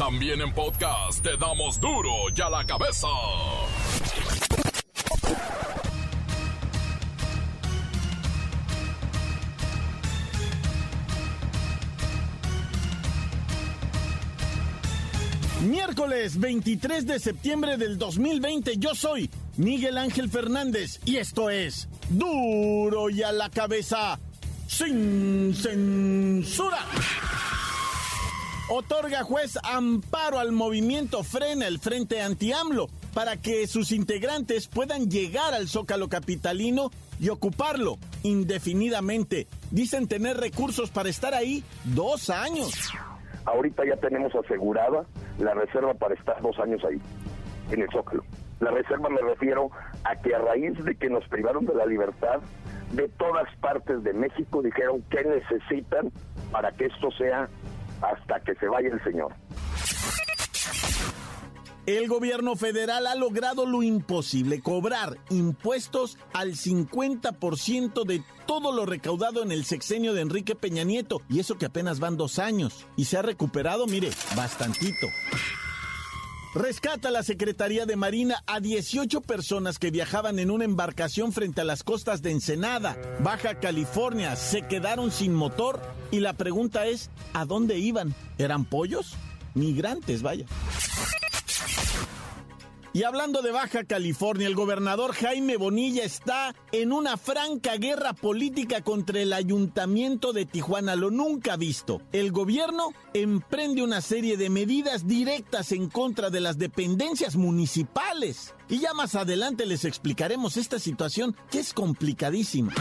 También en podcast te damos duro y a la cabeza. Miércoles 23 de septiembre del 2020, yo soy Miguel Ángel Fernández y esto es Duro y a la cabeza, sin censura. Otorga juez amparo al movimiento Frena el Frente Anti-AMLO para que sus integrantes puedan llegar al Zócalo Capitalino y ocuparlo indefinidamente. Dicen tener recursos para estar ahí dos años. Ahorita ya tenemos asegurada la reserva para estar dos años ahí, en el Zócalo. La reserva me refiero a que a raíz de que nos privaron de la libertad, de todas partes de México dijeron qué necesitan para que esto sea hasta que se vaya el señor. El gobierno federal ha logrado lo imposible, cobrar impuestos al 50% de todo lo recaudado en el sexenio de Enrique Peña Nieto, y eso que apenas van dos años, y se ha recuperado, mire, bastantito. Rescata la Secretaría de Marina a 18 personas que viajaban en una embarcación frente a las costas de Ensenada, Baja California. Se quedaron sin motor y la pregunta es, ¿a dónde iban? ¿Eran pollos? Migrantes, vaya. Y hablando de Baja California, el gobernador Jaime Bonilla está en una franca guerra política contra el ayuntamiento de Tijuana, lo nunca visto. El gobierno emprende una serie de medidas directas en contra de las dependencias municipales. Y ya más adelante les explicaremos esta situación que es complicadísima.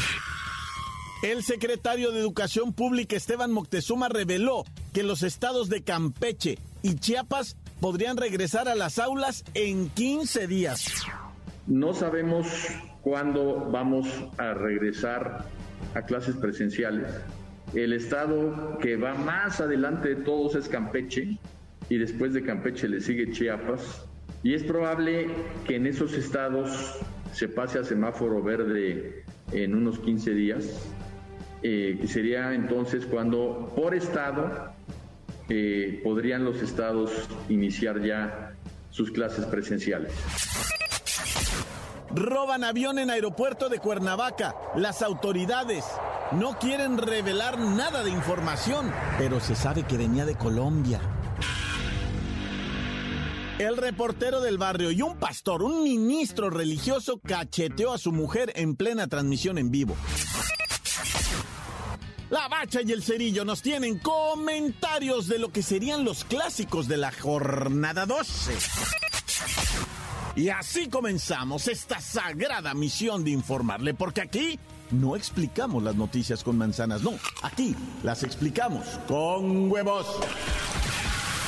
El secretario de Educación Pública Esteban Moctezuma reveló que los estados de Campeche y Chiapas podrían regresar a las aulas en 15 días. No sabemos cuándo vamos a regresar a clases presenciales. El estado que va más adelante de todos es Campeche y después de Campeche le sigue Chiapas. Y es probable que en esos estados se pase a semáforo verde en unos 15 días, eh, sería entonces cuando por estado eh, podrían los estados iniciar ya sus clases presenciales. Roban avión en aeropuerto de Cuernavaca. Las autoridades no quieren revelar nada de información, pero se sabe que venía de Colombia. El reportero del barrio y un pastor, un ministro religioso, cacheteó a su mujer en plena transmisión en vivo. La Bacha y el Cerillo nos tienen comentarios de lo que serían los clásicos de la jornada 12. Y así comenzamos esta sagrada misión de informarle, porque aquí no explicamos las noticias con manzanas, no, aquí las explicamos con huevos.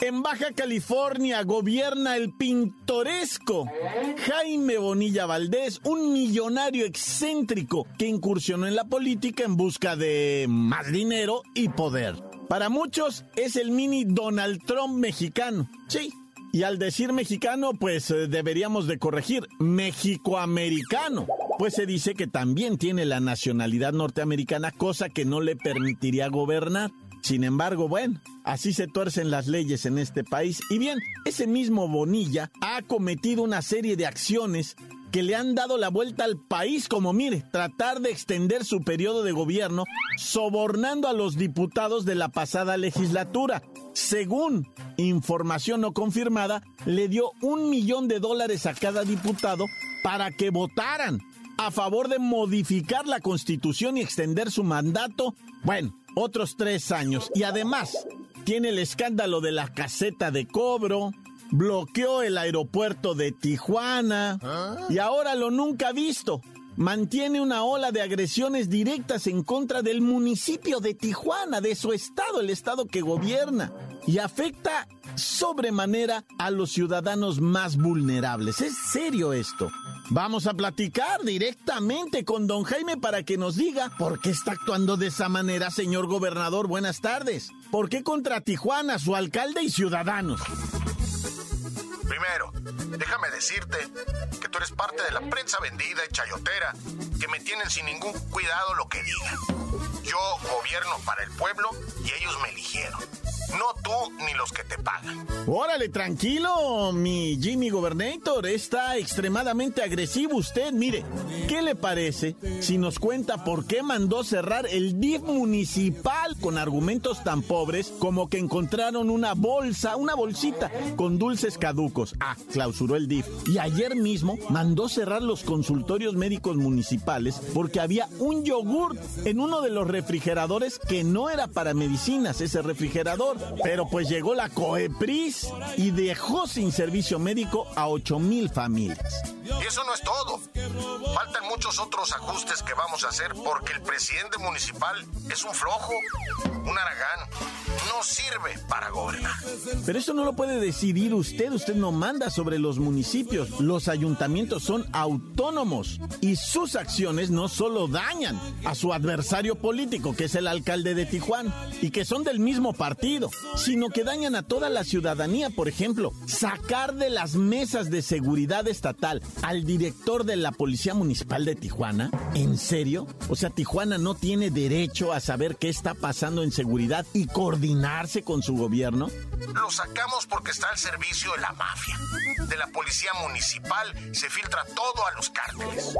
En Baja California gobierna el pintoresco Jaime Bonilla Valdés, un millonario excéntrico que incursionó en la política en busca de más dinero y poder. Para muchos es el mini Donald Trump mexicano. Sí. Y al decir mexicano, pues eh, deberíamos de corregir, mexicoamericano. Pues se dice que también tiene la nacionalidad norteamericana, cosa que no le permitiría gobernar. Sin embargo, bueno, así se tuercen las leyes en este país. Y bien, ese mismo Bonilla ha cometido una serie de acciones que le han dado la vuelta al país, como mire, tratar de extender su periodo de gobierno, sobornando a los diputados de la pasada legislatura. Según información no confirmada, le dio un millón de dólares a cada diputado para que votaran a favor de modificar la constitución y extender su mandato. Bueno, otros tres años. Y además, tiene el escándalo de la caseta de cobro, bloqueó el aeropuerto de Tijuana y ahora lo nunca visto. Mantiene una ola de agresiones directas en contra del municipio de Tijuana, de su estado, el estado que gobierna, y afecta sobremanera a los ciudadanos más vulnerables. Es serio esto. Vamos a platicar directamente con don Jaime para que nos diga por qué está actuando de esa manera, señor gobernador. Buenas tardes. ¿Por qué contra Tijuana, su alcalde y ciudadanos? Primero, déjame decirte que tú eres parte de la prensa vendida y chayotera que me tienen sin ningún cuidado lo que digan. Yo gobierno para el pueblo y ellos me eligieron no tú ni los que te pagan. Órale, tranquilo, mi Jimmy Gobernator. Está extremadamente agresivo usted. Mire, ¿qué le parece si nos cuenta por qué mandó cerrar el DIF municipal con argumentos tan pobres como que encontraron una bolsa, una bolsita con dulces caducos? Ah, clausuró el DIF. Y ayer mismo mandó cerrar los consultorios médicos municipales porque había un yogur en uno de los refrigeradores que no era para medicinas, ese refrigerador pero pues llegó la COEPRIS y dejó sin servicio médico a 8 mil familias. Y eso no es todo. Faltan muchos otros ajustes que vamos a hacer porque el presidente municipal es un flojo, un aragán. No sirve para gobernar. Pero eso no lo puede decidir usted. Usted no manda sobre los municipios. Los ayuntamientos son autónomos y sus acciones no solo dañan a su adversario político, que es el alcalde de Tijuana, y que son del mismo partido, sino que dañan a toda la ciudadanía. Por ejemplo, sacar de las mesas de seguridad estatal al director de la Policía Municipal de Tijuana? ¿En serio? O sea, Tijuana no tiene derecho a saber qué está pasando en seguridad y coordinarse con su gobierno. Lo sacamos porque está al servicio de la mafia. De la Policía Municipal se filtra todo a los cárteles.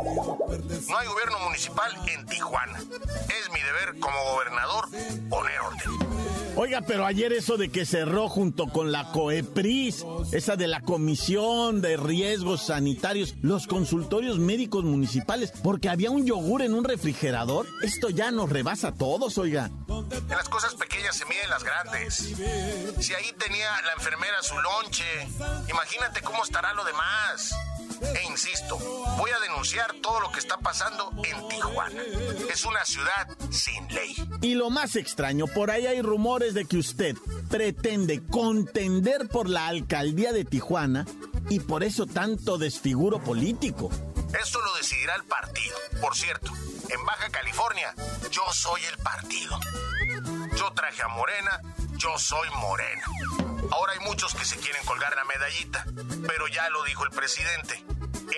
No hay gobierno municipal en Tijuana. Es mi deber como gobernador poner orden. Oiga, pero ayer eso de que cerró junto con la COEPRIS, esa de la Comisión de Riesgos Sanitarios, los consultorios médicos municipales, porque había un yogur en un refrigerador, esto ya nos rebasa a todos, oiga. En las cosas pequeñas se miden las grandes. Si ahí tenía la enfermera su lonche, imagínate cómo estará lo demás. E insisto, voy a denunciar todo lo que está pasando en Tijuana. Es una ciudad sin ley. Y lo más extraño, por ahí hay rumores de que usted pretende contender por la alcaldía de Tijuana y por eso tanto desfiguro político. Eso lo decidirá el partido. Por cierto, en Baja California, yo soy el partido. Yo traje a Morena, yo soy Morena. Ahora hay muchos que se quieren colgar la medallita, pero ya lo dijo el presidente.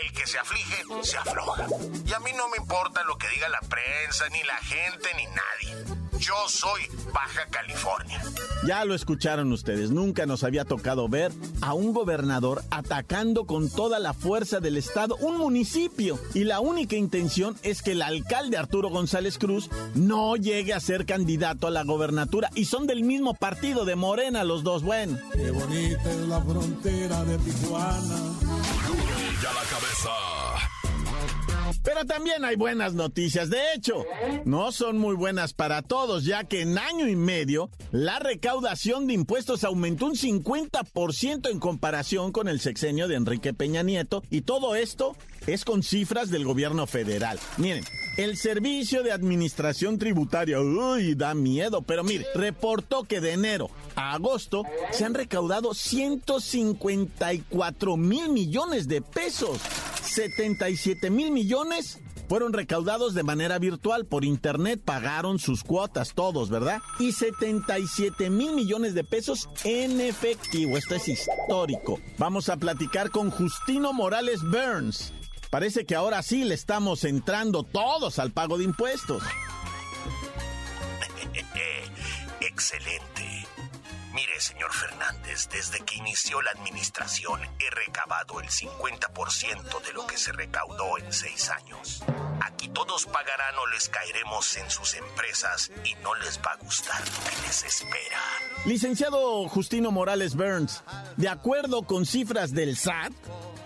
El que se aflige, se afloja. Y a mí no me importa lo que diga la prensa, ni la gente, ni nadie. Yo soy Baja California. Ya lo escucharon ustedes, nunca nos había tocado ver a un gobernador atacando con toda la fuerza del Estado un municipio. Y la única intención es que el alcalde Arturo González Cruz no llegue a ser candidato a la gobernatura. Y son del mismo partido de Morena los dos, bueno. Qué bonita es la frontera de Tijuana. ya la cabeza. Pero también hay buenas noticias. De hecho, no son muy buenas para todos, ya que en año y medio la recaudación de impuestos aumentó un 50% en comparación con el sexenio de Enrique Peña Nieto. Y todo esto es con cifras del gobierno federal. Miren. El Servicio de Administración Tributaria, uy, da miedo, pero mire, reportó que de enero a agosto se han recaudado 154 mil millones de pesos. 77 mil millones fueron recaudados de manera virtual por internet, pagaron sus cuotas todos, ¿verdad? Y 77 mil millones de pesos en efectivo. Esto es histórico. Vamos a platicar con Justino Morales Burns. Parece que ahora sí le estamos entrando todos al pago de impuestos. Excelente. Señor Fernández, desde que inició la administración he recabado el 50% de lo que se recaudó en seis años. Aquí todos pagarán o les caeremos en sus empresas y no les va a gustar lo que les espera. Licenciado Justino Morales Burns, de acuerdo con cifras del SAT,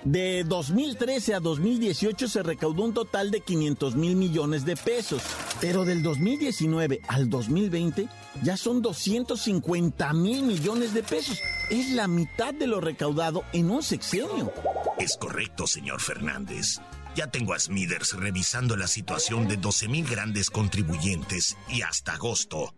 de 2013 a 2018 se recaudó un total de 500 mil millones de pesos, pero del 2019 al 2020 ya son 250 mil millones de pesos. Es la mitad de lo recaudado en un sexenio. Es correcto, señor Fernández. Ya tengo a Smithers revisando la situación de 12.000 grandes contribuyentes y hasta agosto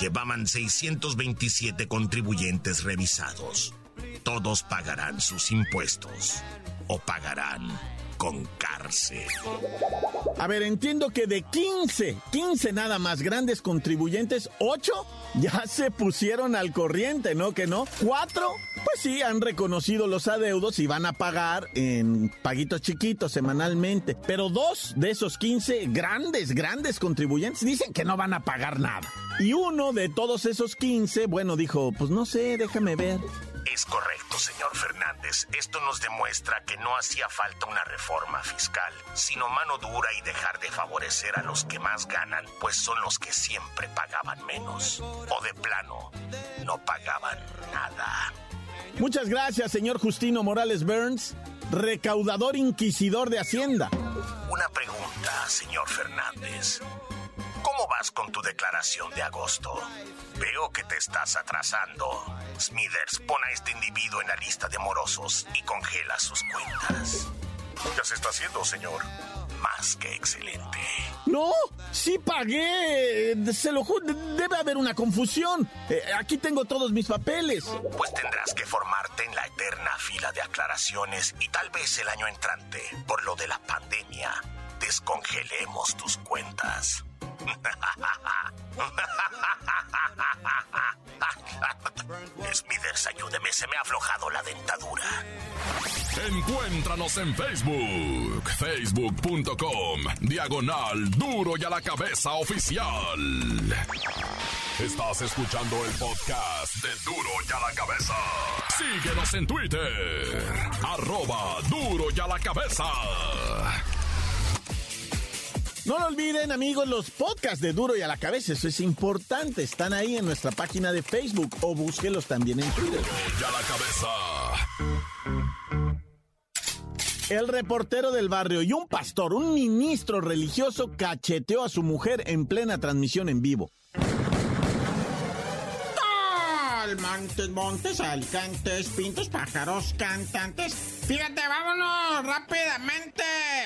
llevaban 627 contribuyentes revisados. Todos pagarán sus impuestos o pagarán con cárcel. A ver, entiendo que de 15, 15 nada más grandes contribuyentes, 8 ya se pusieron al corriente, ¿no? Que no. 4, pues sí, han reconocido los adeudos y van a pagar en paguitos chiquitos semanalmente. Pero dos de esos 15 grandes, grandes contribuyentes dicen que no van a pagar nada. Y uno de todos esos 15, bueno, dijo, pues no sé, déjame ver. Es correcto, señor Fernández. Esto nos demuestra que no hacía falta una reforma fiscal, sino mano dura y dejar de favorecer a los que más ganan, pues son los que siempre pagaban menos. O de plano, no pagaban nada. Muchas gracias, señor Justino Morales Burns, recaudador inquisidor de Hacienda. Una pregunta, señor Fernández. ¿Cómo vas con tu declaración de agosto? Veo que te estás atrasando. Smithers, pon a este individuo en la lista de morosos y congela sus cuentas. Ya se está haciendo, señor. Más que excelente. No, sí pagué. Se lo juro, debe haber una confusión. Eh, aquí tengo todos mis papeles. Pues tendrás que formarte en la eterna fila de aclaraciones y tal vez el año entrante, por lo de la pandemia, descongelemos tus cuentas. Smithers, ayúdeme, se me ha aflojado la dentadura. Encuéntranos en Facebook, facebook.com, diagonal duro y a la cabeza oficial. Estás escuchando el podcast de duro y a la cabeza. Síguenos en Twitter, arroba duro y a la cabeza. No lo olviden, amigos, los podcasts de Duro y a la Cabeza. Eso es importante. Están ahí en nuestra página de Facebook o búsquelos también en Twitter. Y a la cabeza. El reportero del barrio y un pastor, un ministro religioso, cacheteó a su mujer en plena transmisión en vivo. Montes, montes, alicantes, pintos, pájaros, cantantes. Fíjate, vámonos rápidamente.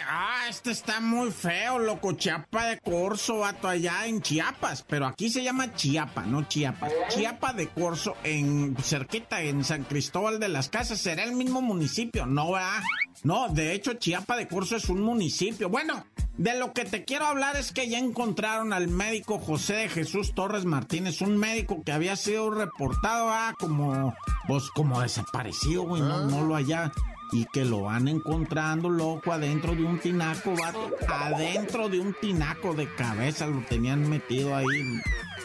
Ah, este está muy feo, loco. Chiapa de Corso, vato, allá en Chiapas. Pero aquí se llama Chiapa, no Chiapas. Chiapa de Corso, en cerquita, en San Cristóbal de las Casas. ¿Será el mismo municipio? No, ¿verdad? No, de hecho, Chiapa de Corso es un municipio. Bueno, de lo que te quiero hablar es que ya encontraron al médico José de Jesús Torres Martínez, un médico que había sido reportado ah, como, pues, como desaparecido, güey, no, no lo haya y que lo van encontrando loco adentro de un tinaco, vato, adentro de un tinaco de cabeza lo tenían metido ahí.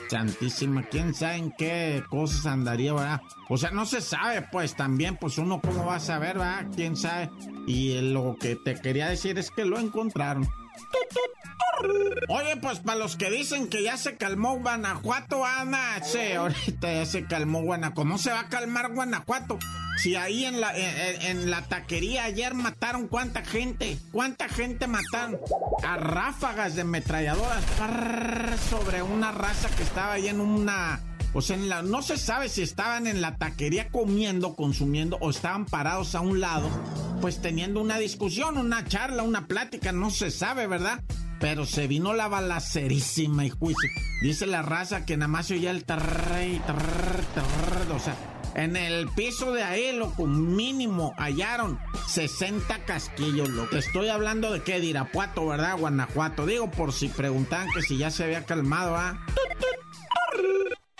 Santísima, quién sabe en qué cosas andaría, ¿verdad? O sea, no se sabe, pues también, pues uno cómo va a saber, ¿verdad? Quién sabe. Y lo que te quería decir es que lo encontraron. Oye, pues para los que dicen que ya se calmó Guanajuato, Ana, sí, ahorita ya se calmó Guanajuato. ¿Cómo se va a calmar Guanajuato? Si ahí en la, en, la taquería ayer mataron cuánta gente, cuánta gente mataron a ráfagas de metralladoras sobre una raza que estaba ahí en una pues en la, no se sabe si estaban en la taquería comiendo, consumiendo o estaban parados a un lado, pues teniendo una discusión, una charla, una plática, no se sabe, ¿verdad? Pero se vino la balacerísima y juicio. Dice la raza que nada más se oía el tarrey, o sea, en el piso de ahí, loco, mínimo hallaron 60 casquillos, lo que estoy hablando de qué, de Irapuato, ¿verdad? Guanajuato. Digo, por si preguntan que si ya se había calmado, ¿ah?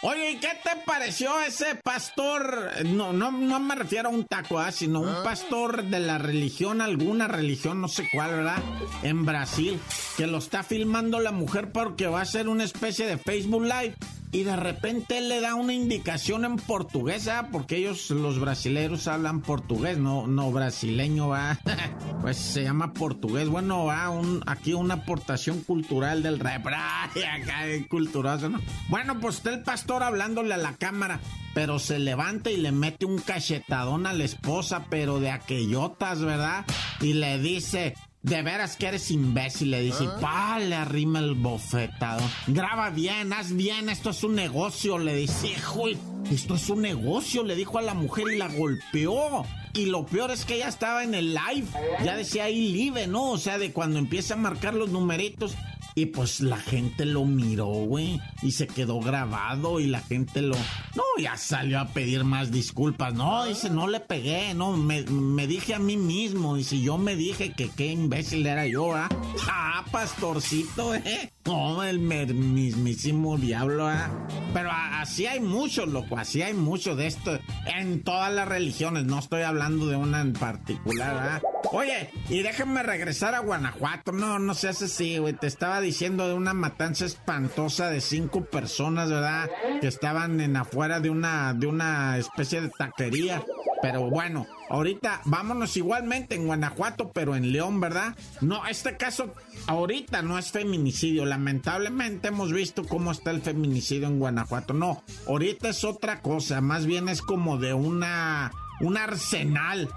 Oye, ¿y qué te pareció ese pastor? No, no, no me refiero a un taco, ¿ah? sino un ah. pastor de la religión, alguna religión, no sé cuál, ¿verdad? En Brasil, que lo está filmando la mujer porque va a hacer una especie de Facebook Live y de repente le da una indicación en portugués, ¿ah? porque ellos, los brasileños, hablan portugués, no, no brasileño, va. pues se llama portugués. Bueno, va, un, aquí una aportación cultural del rap, acá culturoso, ¿no? Bueno, pues está el pastor hablándole a la cámara, pero se levanta y le mete un cachetadón a la esposa, pero de aquellotas, ¿verdad? Y le dice, de veras que eres imbécil, le dice, ¿Ah? pa, le arrima el bofetado. Graba bien, haz bien, esto es un negocio, le dice, hijo, esto es un negocio, le dijo a la mujer y la golpeó. Y lo peor es que ella estaba en el live, ya decía ahí live, ¿no? O sea, de cuando empieza a marcar los numeritos, y pues la gente lo miró, güey. Y se quedó grabado y la gente lo... No, ya salió a pedir más disculpas. No, dice, no le pegué, no, me, me dije a mí mismo. Y si yo me dije que qué imbécil era yo, ¿ah? Ah, pastorcito, ¿eh? No, el mismísimo diablo, ¿ah? Pero así hay mucho, loco, así hay mucho de esto. En todas las religiones, no estoy hablando de una en particular, ¿ah? Oye, y déjenme regresar a Guanajuato. No, no seas así, güey. Te estaba diciendo de una matanza espantosa de cinco personas, ¿verdad? Que estaban en afuera de una, de una especie de taquería. Pero bueno, ahorita vámonos igualmente en Guanajuato, pero en León, ¿verdad? No, este caso ahorita no es feminicidio. Lamentablemente hemos visto cómo está el feminicidio en Guanajuato. No, ahorita es otra cosa. Más bien es como de una, un arsenal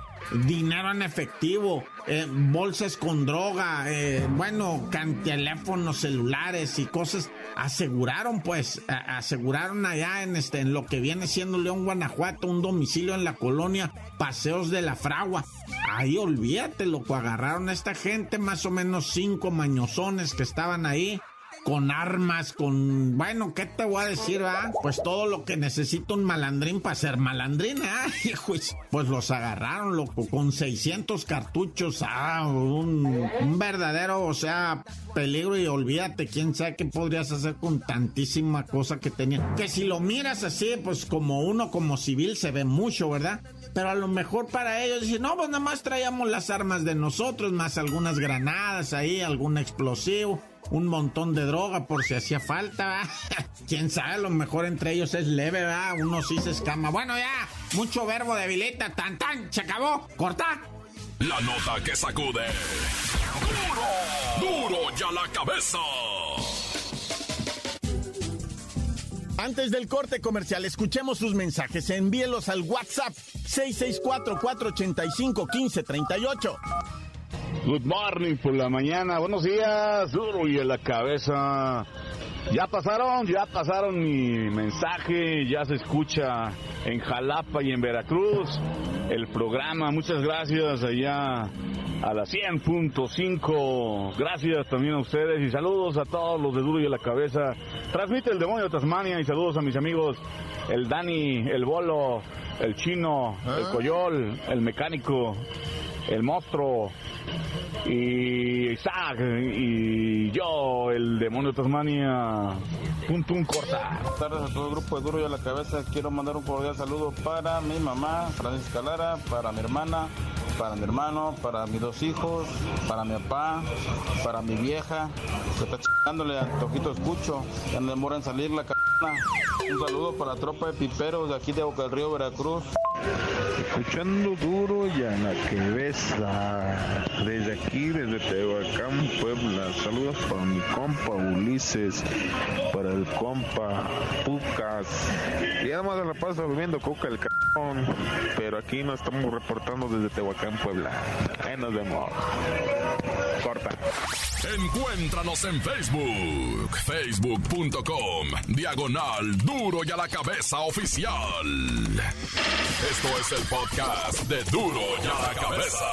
dinero en efectivo, eh, bolsas con droga, eh, bueno, teléfonos celulares y cosas. Aseguraron, pues, aseguraron allá en, este, en lo que viene siendo León, Guanajuato, un domicilio en la colonia Paseos de la Fragua. Ahí olvídate, loco, agarraron a esta gente, más o menos cinco mañosones que estaban ahí con armas, con... Bueno, ¿qué te voy a decir, ah? Pues todo lo que necesita un malandrín para ser malandrín, ¿ah? Pues, pues los agarraron, loco, con 600 cartuchos, ah, un, un verdadero, o sea, peligro y olvídate, quién sabe qué podrías hacer con tantísima cosa que tenía. Que si lo miras así, pues como uno como civil se ve mucho, ¿verdad? Pero a lo mejor para ellos dicen, no, pues nada más traíamos las armas de nosotros, más algunas granadas ahí, algún explosivo un montón de droga por si hacía falta, Quién sabe, a lo mejor entre ellos es leve, ¿verdad? Uno sí se escama. Bueno, ya, mucho verbo debilita, tan tan, se acabó, corta. La nota que sacude. Duro, duro ya la cabeza. Antes del corte comercial, escuchemos sus mensajes. Envíelos al WhatsApp 664-485-1538. Good morning por la mañana. Buenos días, duro y en la cabeza. Ya pasaron, ya pasaron mi mensaje, ya se escucha en Jalapa y en Veracruz el programa. Muchas gracias allá a la 100.5. Gracias también a ustedes y saludos a todos los de Duro y a la Cabeza. Transmite el demonio de Tasmania y saludos a mis amigos, el Dani, el Bolo, el Chino, el ah. Coyol, el Mecánico, el Monstruo y Isaac y yo, el demonio de Tasmania. Punto un corta. Buenas tardes a todo el grupo de Duro y a la Cabeza. Quiero mandar un cordial saludo para mi mamá, Francisca Lara, para mi hermana, para mi hermano, para mis dos hijos, para mi papá, para mi vieja, que está chingándole al Tojito Escucho, ya no demora en salir la cabeza. Un saludo para la tropa de piperos de aquí de Boca del Río, Veracruz. Escuchando duro y a la besa. Desde aquí, desde Tehuacán, Puebla. Saludos para mi compa Ulises, para el compa Pucas. Y además de la paso bebiendo coca el cabrón. Pero aquí nos estamos reportando desde Tehuacán, Puebla. Ahí nos vemos. Corta. Encuéntranos en Facebook, facebook.com, diagonal duro y a la cabeza oficial. Esto es el podcast de duro y a la cabeza.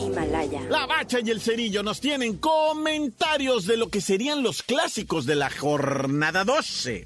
Himalaya. La bacha y el cerillo nos tienen comentarios de lo que serían los clásicos de la jornada 12.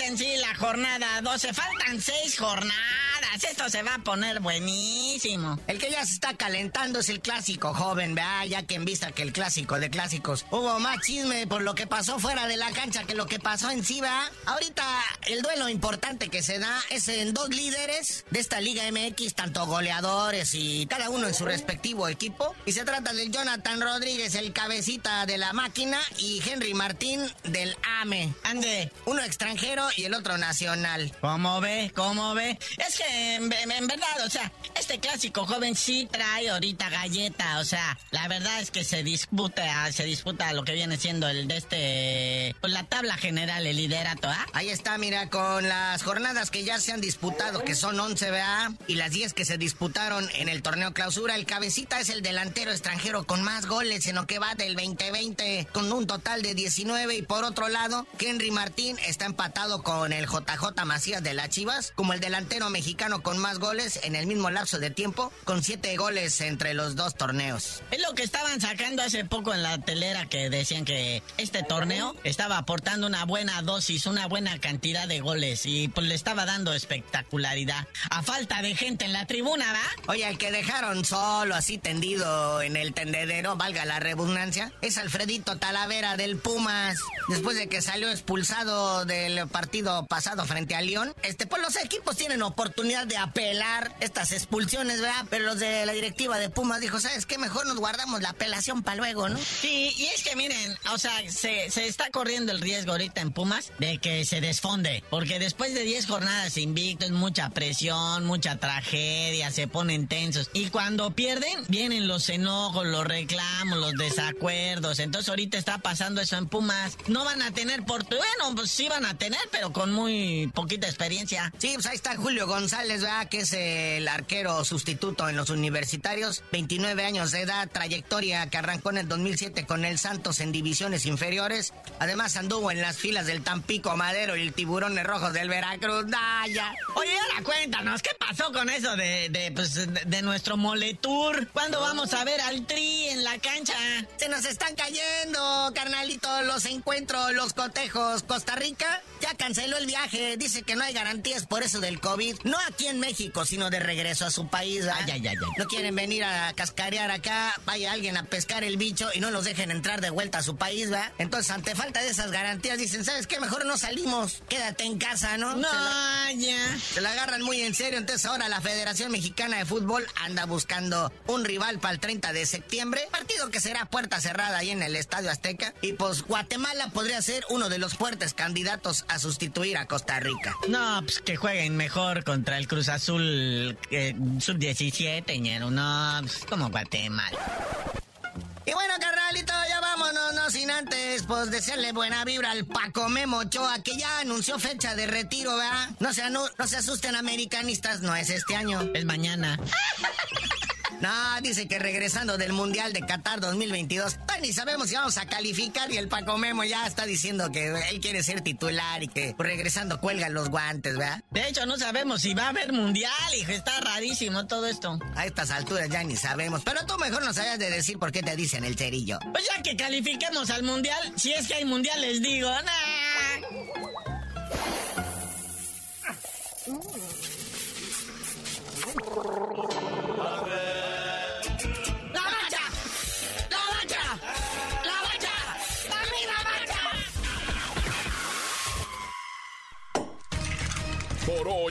En sí la jornada 12. Faltan seis jornadas esto se va a poner buenísimo. El que ya se está calentando es el clásico joven, vea, ya que en vista que el clásico de clásicos hubo más chisme por lo que pasó fuera de la cancha que lo que pasó en sí, ¿verdad? Ahorita el duelo importante que se da es en dos líderes de esta Liga MX, tanto goleadores y cada uno en su respectivo equipo. Y se trata del Jonathan Rodríguez, el cabecita de la máquina, y Henry Martín del AME. Ande, uno extranjero y el otro nacional. ¿Cómo ve? ¿Cómo ve? Es que en, verdad, o sea, este clásico joven sí trae ahorita galleta, o sea, la verdad es que se disputa, se disputa lo que viene siendo el de este, pues la tabla general, el liderato, ¿ah? Ahí está, mira, con las jornadas que ya se han disputado, que son 11, ¿verdad? Y las 10 que se disputaron en el torneo clausura, el cabecita es el delantero extranjero con más goles en lo que va del 2020, con un total de 19, y por otro lado, Henry Martín está empatado con el JJ Macías de las Chivas, como el delantero mexicano con más goles en el mismo lapso de tiempo, con 7 goles entre los dos torneos. Es lo que estaban sacando hace poco en la telera que decían que este torneo estaba aportando una buena dosis, una buena cantidad de goles y pues le estaba dando espectacularidad. A falta de gente en la tribuna, ¿va? Oye, el que dejaron solo así tendido en el tendedero, valga la redundancia, es Alfredito Talavera del Pumas. Después de que salió expulsado del partido pasado frente a León, este, pues los equipos tienen oportunidad de apelar estas expulsiones, ¿verdad? Pero los de la directiva de Pumas dijo, ¿sabes qué? Mejor nos guardamos la apelación para luego, ¿no? Sí, y es que miren, o sea, se, se está corriendo el riesgo ahorita en Pumas de que se desfonde, porque después de 10 jornadas invictos, mucha presión, mucha tragedia, se ponen tensos. Y cuando pierden, vienen los enojos, los reclamos, los desacuerdos. Entonces ahorita está pasando eso en Pumas. No van a tener por... Bueno, pues sí van a tener, pero con muy poquita experiencia. Sí, pues ahí está Julio González, ¿verdad? Que es el arquero sustituto en los universitarios. 29 años de edad, trayectoria que arrancó en el 2007 con el Santos en divisiones inferiores. Además anduvo en las filas del Tampico Madero y el Tiburones Rojos del Veracruz. ¡Daya! Oye, ahora cuéntanos, ¿qué pasó con eso de, de, pues, de, nuestro Moletour? ¿Cuándo vamos a ver al Tri en la cancha? Se nos están cayendo, carnalito, los encuentros, los cotejos. Costa Rica ya canceló el viaje. Dice que no hay garantías por eso del COVID. No aquí en México, sino de regreso a su país. Ay, ay, ay, No quieren venir a cascarear acá, vaya alguien a pescar el bicho y no los dejen entrar de vuelta a su país, ¿va? Entonces, ante falta de esas garantías, dicen, ¿sabes qué? Mejor no salimos. Quédate en casa, ¿no? No, ya. Se la agarran muy en serio. Entonces, ahora la Federación Mexicana de Fútbol anda buscando un rival para el 30 de septiembre. Partido que será puerta cerrada ahí en el Estadio Azteca. Y pues Guatemala podría ser uno de los fuertes candidatos a sustituir a Costa Rica. No, pues que jueguen mejor contra el Cruz Azul eh, sub-17, ñero. No, pues como Guatemala. Y bueno, carnalito, ya vámonos, no sin antes, pues desearle buena vibra al Paco Memo Ochoa, que ya anunció fecha de retiro, ¿verdad? No se, no se asusten americanistas, no es este año. Es mañana. No, dice que regresando del Mundial de Qatar 2022, pues ni sabemos si vamos a calificar y el Paco Memo ya está diciendo que él quiere ser titular y que regresando cuelga los guantes, ¿verdad? De hecho, no sabemos si va a haber Mundial, hijo, está rarísimo todo esto. A estas alturas ya ni sabemos, pero tú mejor nos hayas de decir por qué te dicen el cerillo. Pues ya que califiquemos al Mundial, si es que hay Mundial les digo, nah.